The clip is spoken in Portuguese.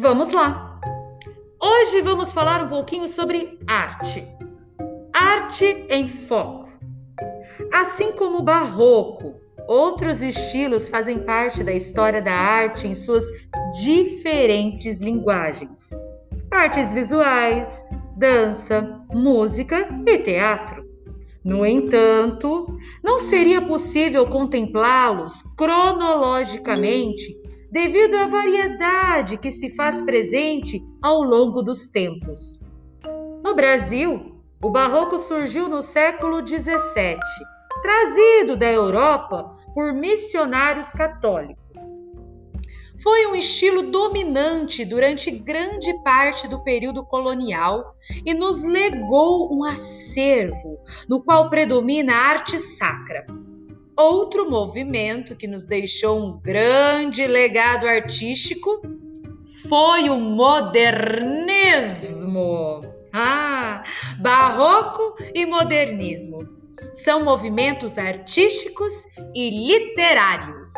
Vamos lá! Hoje vamos falar um pouquinho sobre arte. Arte em foco. Assim como o barroco, outros estilos fazem parte da história da arte em suas diferentes linguagens: artes visuais, dança, música e teatro. No entanto, não seria possível contemplá-los cronologicamente devido à variedade que se faz presente ao longo dos tempos. No Brasil, o Barroco surgiu no século XVII, trazido da Europa por missionários católicos. Foi um estilo dominante durante grande parte do período colonial e nos legou um acervo no qual predomina a arte sacra. Outro movimento que nos deixou um grande legado artístico foi o modernismo. Ah, barroco e modernismo são movimentos artísticos e literários.